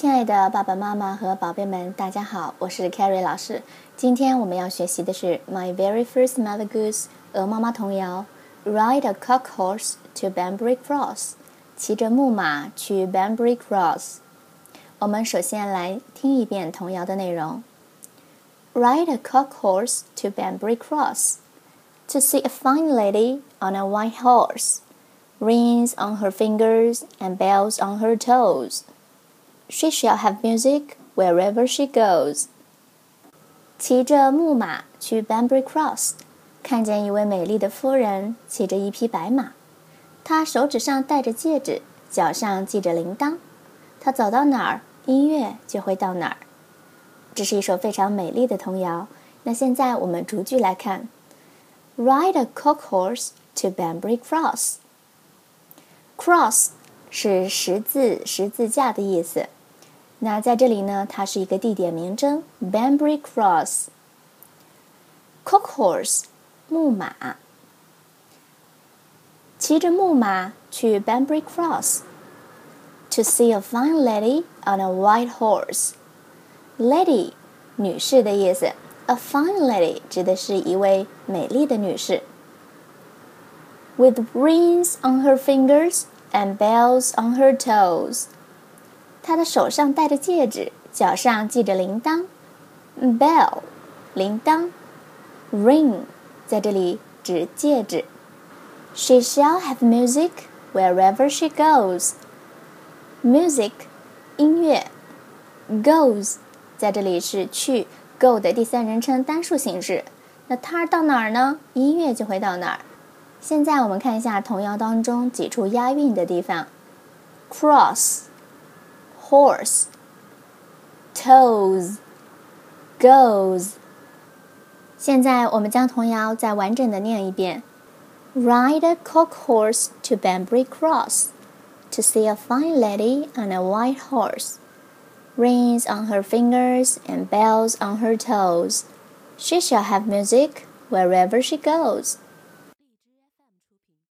亲爱的爸爸妈妈和宝贝们，大家好，我是 Carrie 老师。今天我们要学习的是 My Very First Mother Goose 鹅妈妈童谣：Ride a cock horse to Banbury Cross，骑着木马去 Banbury Cross。我们首先来听一遍童谣的内容：Ride a cock horse to Banbury Cross to see a fine lady on a white horse, rings on her fingers and bells on her toes. She shall have music wherever she goes. 骑着木马去 Banbury Cross，看见一位美丽的夫人骑着一匹白马，她手指上戴着戒指，脚上系着铃铛。她走到哪儿，音乐就会到哪儿。这是一首非常美丽的童谣。那现在我们逐句来看：Ride a cock horse to Banbury Cross. Cross 是十字、十字架的意思。那在这里呢，它是一个地点名称，Banbury Cross。Cock horse，木马，骑着木马去 Banbury Cross。To see a fine lady on a white horse。Lady，女士的意思。A fine lady 指的是一位美丽的女士。With rings on her fingers and bells on her toes。 她的手上戴着戒指，脚上系着铃铛，bell，铃铛，ring，在这里指戒指。She shall have music wherever she goes。music，音乐，goes，在这里是去，go 的第三人称单数形式。那她到哪儿呢？音乐就会到哪儿。现在我们看一下童谣当中几处押韵的地方，cross。horse, toes, goes。现在我们将童谣再完整的念一遍。Ride a cock horse to Banbury Cross to see a fine lady on a white horse. Rings on her fingers and bells on her toes. She shall have music wherever she goes.